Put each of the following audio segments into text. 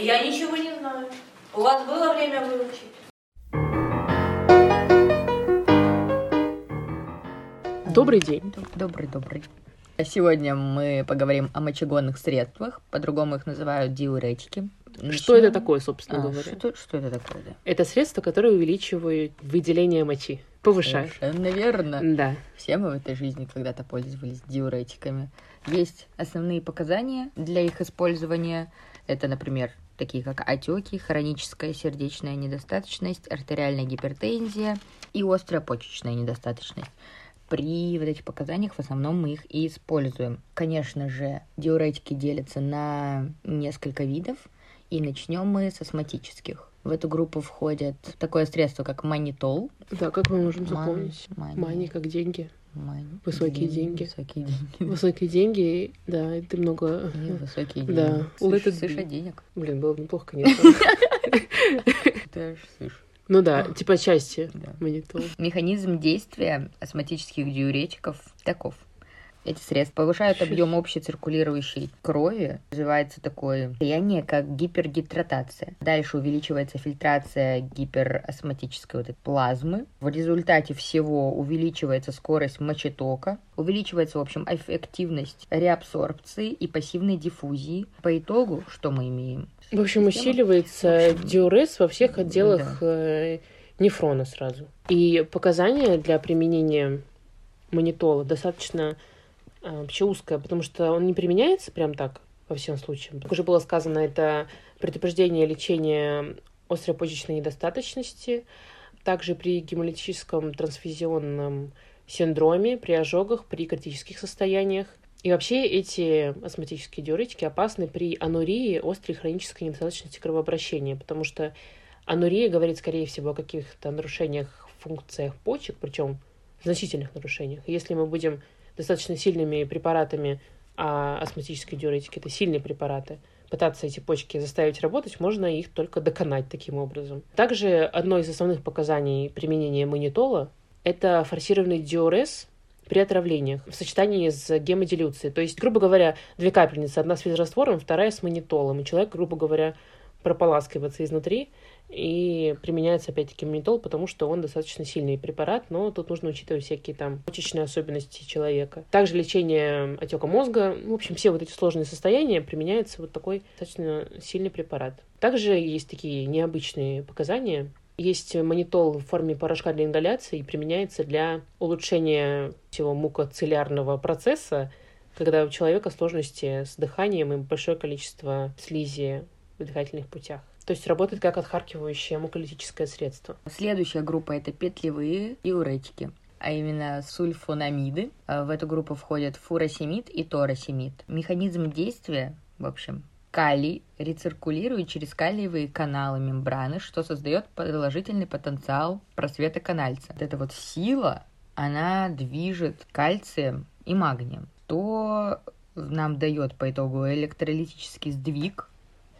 Я ничего не знаю. У вас было время выучить? Добрый день. Добрый-добрый. Сегодня мы поговорим о мочегонных средствах, по-другому их называют диуретики. Что Начнем- это такое, собственно А, говоря? Что, что это такое, да? Это средство, которое увеличивает выделение мочи, повышает. Совершенно верно. Да. Все мы в этой жизни когда-то пользовались диуретиками. Есть основные показания для их использования. Это, например, такие как отеки, хроническая сердечная недостаточность, артериальная гипертензия и острая почечная недостаточность. При вот этих показаниях в основном мы их и используем. Конечно же, диуретики делятся на несколько видов, и начнем мы с астматических. В эту группу входит такое средство, как манитол. Да, как мы можем запомнить? мани- Мани как деньги. мани- Высокие деньги. Высокие деньги. Высокие деньги, да, и ты много... И высокие Да. деньги. Let Слышь, it слышь, а денег. Блин, было бы неплохо, конечно. Ты аж слышь. Ну да, типа части Да. монитор. Механизм действия астматических диуретиков таков. Эти средства повышают объем общей циркулирующей крови. Развивается такое состояние, как гипергидратация. Дальше увеличивается фильтрация гиперосматической вот этой плазмы. В результате всего увеличивается скорость мочетока. Увеличивается, в общем, эффективность реабсорбции и пассивной диффузии. По итогу, что мы имеем? В общем, Система. усиливается В общем, диурез во всех отделах э, нефрона сразу. И показания для применения манитола достаточно вообще узкое, потому что он не применяется прям так во всем случаям. Как уже было сказано, это предупреждение лечения острой почечной недостаточности, также при гемолитическом трансфузионном синдроме, при ожогах, при критических состояниях. И вообще эти астматические диуретики опасны при анурии, острой хронической недостаточности кровообращения, потому что анурия говорит, скорее всего, о каких-то нарушениях функциях почек, причем значительных нарушениях. Если мы будем достаточно сильными препаратами, а астматические диуретики – это сильные препараты, пытаться эти почки заставить работать, можно их только доконать таким образом. Также одно из основных показаний применения манитола – это форсированный диурез при отравлениях в сочетании с гемодилюцией. То есть, грубо говоря, две капельницы, одна с физраствором, вторая с манитолом. И человек, грубо говоря, прополаскивается изнутри, и применяется опять-таки манитол, потому что он достаточно сильный препарат, но тут нужно учитывать всякие там почечные особенности человека. Также лечение отека мозга, в общем, все вот эти сложные состояния применяется вот такой достаточно сильный препарат. Также есть такие необычные показания. Есть манитол в форме порошка для ингаляции и применяется для улучшения всего мукоцилиарного процесса, когда у человека сложности с дыханием и большое количество слизи в дыхательных путях. То есть работает как отхаркивающее муколитическое средство. Следующая группа это петлевые диуретики, а именно сульфонамиды. А В эту группу входят фуросемид и торосемид. Механизм действия, в общем, калий рециркулирует через калиевые каналы мембраны, что создает положительный потенциал просвета канальца. Вот эта вот сила, она движет кальцием и магнием, то нам дает по итогу электролитический сдвиг,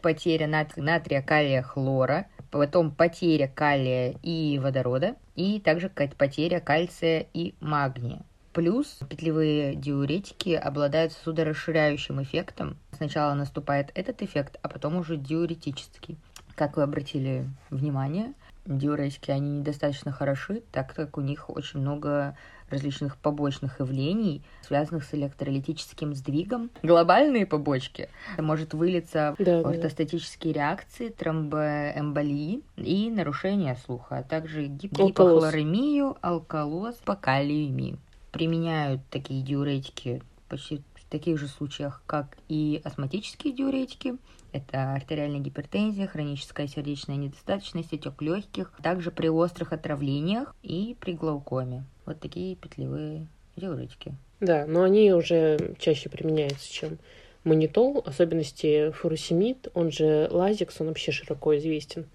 потеря нат- натрия, калия, хлора, потом потеря калия и водорода, и также ка- потеря кальция и магния. Плюс петлевые диуретики обладают судорасширяющим эффектом. Сначала наступает этот эффект, а потом уже диуретический. Как вы обратили внимание, диуретики, они недостаточно хороши, так как у них очень много различных побочных явлений, связанных с электролитическим сдвигом. Глобальные побочки может вылиться Да, да, да. ортостатические реакции, тромбоэмболии и нарушение слуха, а также гип- Алкалоз. гипохлоремию, алкалоз, покалиемию. Применяют такие диуретики почти в таких же случаях, как и астматические диуретики. Это артериальная гипертензия, хроническая сердечная недостаточность, отек легких, также при острых отравлениях и при глаукоме. Вот такие петлевые диуретики. Да, но они уже чаще применяются, чем манитол, особенности фуросемид, он же лазикс, он вообще широко известен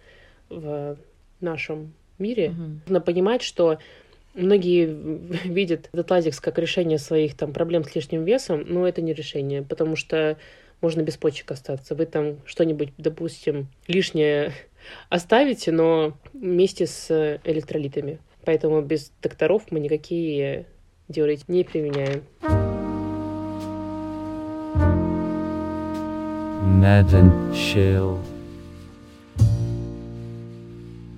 в нашем мире. Мгм. Нужно понимать, что многие видят этот лазикс как решение своих там проблем с лишним весом, но это не решение, потому что можно без почек остаться. Вы там что-нибудь, допустим, лишнее оставите, но вместе с электролитами. Поэтому без докторов мы никакие диуретики не применяем. And Chill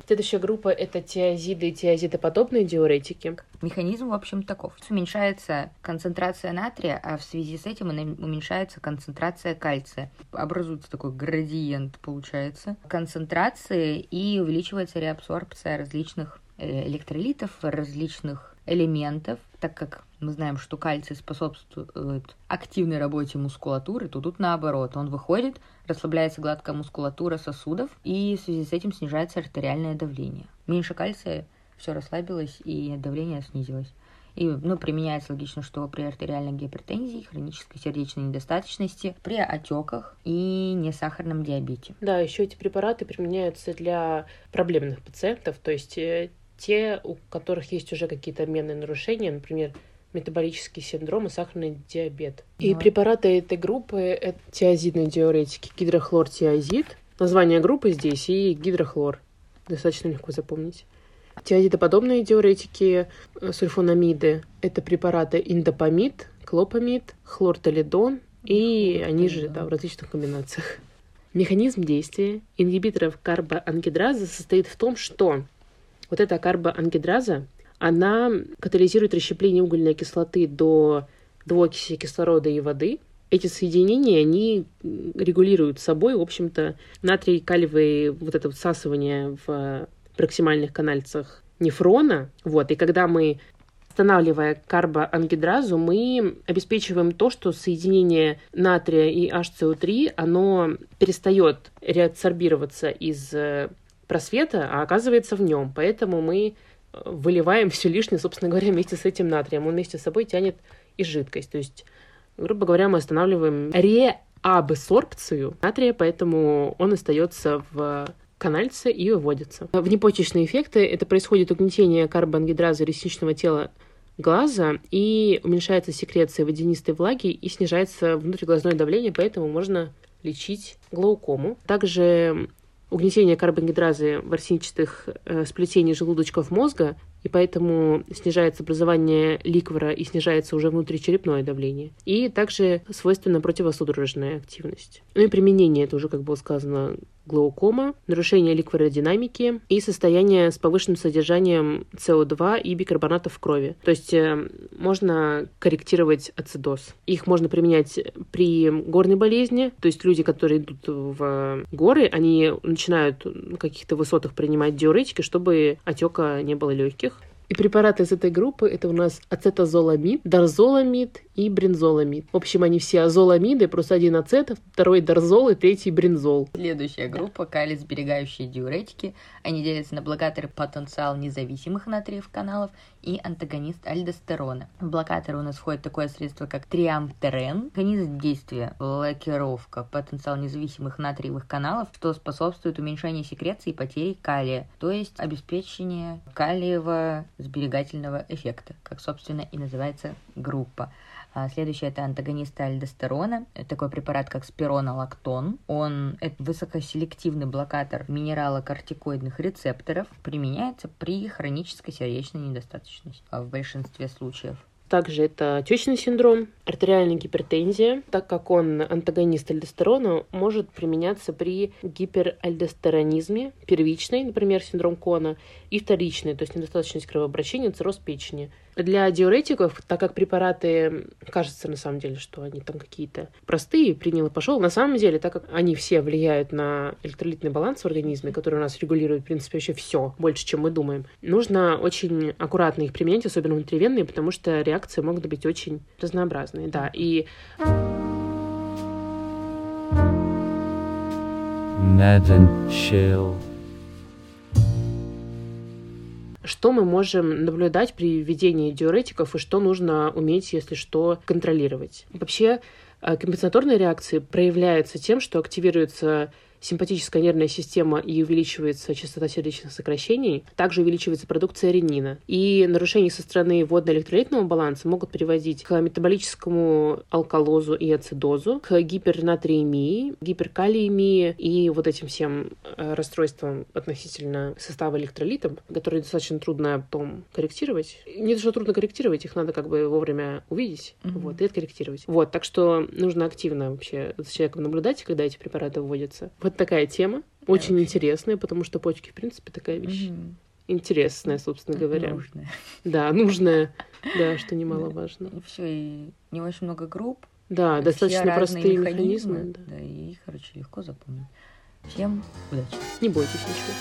Следующая группа — это тиазиды и тиазидоподобные диуретики. Механизм, в общем, таков. Уменьшается концентрация натрия, а в связи с этим уменьшается концентрация кальция. Образуется такой градиент, получается, концентрации и увеличивается реабсорбция различных э, электролитов, различных элементов, так как мы знаем, что кальций способствует активной работе мускулатуры, то тут наоборот. Он выходит, расслабляется гладкая мускулатура сосудов, и в связи с этим снижается артериальное давление. Меньше кальция, все расслабилось, и давление снизилось. И, ну, применяется логично, что при артериальной гипертензии, хронической сердечной недостаточности, при отеках и несахарном диабете. Да, еще эти препараты применяются для проблемных пациентов, то есть э, те, у которых есть уже какие-то обменные нарушения, например, метаболический синдром и сахарный диабет. Вот. И препараты этой группы — это тиазидные диуретики, гидрохлортиазид. Название группы здесь и гидрохлор. Достаточно легко запомнить. Тиазидоподобные диуретики, э, сульфонамиды — это препараты индопамид, клопамид, хлортолидон, и они же да, в различных комбинациях. Механизм действия ингибиторов карбоангидразы состоит в том, что вот эта карбоангидраза она катализирует расщепление угольной кислоты до двуокиси кислорода и воды. Эти соединения, они регулируют собой, в общем-то, натрий калиевые вот это всасывание в проксимальных канальцах нефрона. Вот, и когда мы Останавливая карбоангидразу, мы обеспечиваем то, что соединение натрия и HCO3, оно перестает реабсорбироваться из э, просвета, а оказывается в нем. Поэтому мы выливаем все лишнее, собственно говоря, вместе с этим натрием. Он вместе с собой тянет и жидкость. То есть, грубо говоря, мы останавливаем реабсорбцию натрия, поэтому он остается в канальце и выводится. Внепочечные эффекты — это происходит угнетение карбоангидразы ресничного тела глаза и уменьшается секреция водянистой влаги и снижается внутриглазное давление, поэтому можно лечить глаукому. Также угнетение карбогидразы в арсенических э, сплетений желудочков мозга, и поэтому снижается образование ликвора и снижается уже внутричерепное давление. И также свойственна противосудорожная активность. Ну и применение, это уже, как было сказано, глаукома, нарушение ликвородинамики и состояние с повышенным содержанием СО2 и бикарбонатов в крови. То есть э, можно корректировать ацидоз. Их можно применять при горной болезни, то есть люди, которые идут в горы, они начинают на каких-то высотах принимать диуретики, чтобы отека не было легких. И препараты из этой группы это у нас ацетазоламид, дарзоламид и брензоламид. В общем, они все азоламиды, просто один ацет, второй дарзол и третий брензол. Следующая группа калий-сберегающие диуретики. Они делятся на блокаторы потенциал независимых натриев каналов и антагонист альдостерона. В блокаторы у нас входит такое средство, как триамтерен. Механизм действия – блокировка потенциал независимых натриевых каналов, что способствует уменьшению секреции и потери калия, то есть обеспечение калиевого сберегательного эффекта, как, собственно, и называется группа. А следующий это антагонист альдостерона. Такой препарат, как спиронолактон. Он это высокоселективный блокатор минералокортикоидных рецепторов. Применяется при хронической сердечной недостаточности в большинстве случаев. Также это отечный синдром, артериальная гипертензия, так как он антагонист альдостерона, может применяться при гиперальдостеронизме, первичный, например, синдром Кона, и вторичный, то есть недостаточность кровообращения, цирроз печени. Для диуретиков, так как препараты, кажется на самом деле, что они там какие-то простые, принял и пошел, на самом деле, так как они все влияют на электролитный баланс в организме, который у нас регулирует, в принципе, вообще все, больше, чем мы думаем, нужно очень аккуратно их применять, особенно внутривенные, потому что реакции могут быть очень разнообразные, да, и... And Chill что мы можем наблюдать при введении диуретиков и что нужно уметь, если что, контролировать. Вообще, э, компенсаторные реакции проявляются тем, что активируется симпатическая нервная система и увеличивается частота сердечных сокращений, также увеличивается продукция ренина. И нарушения со стороны водно-электролитного баланса могут приводить к метаболическому алкалозу и ацидозу, к гипернатриемии, гиперкалиемии и вот этим всем э, расстройствам относительно состава электролитов, которые достаточно трудно потом корректировать. Не то, что трудно корректировать, их надо как бы вовремя увидеть mm-hmm. вот, и откорректировать. Вот, так что нужно активно вообще за человеком наблюдать, когда эти препараты вводятся. Вот такая тема. Очень вообще. интересная, потому что почки, в принципе, такая вещь. Мгм. Интересная, собственно говоря. Нужная. Да, нужная. Да, что немаловажно. И все, и не очень много групп. Да, достаточно простые механизмы. да. Да, и их, короче, легко запомнить. Всем удачи. Не бойтесь ничего.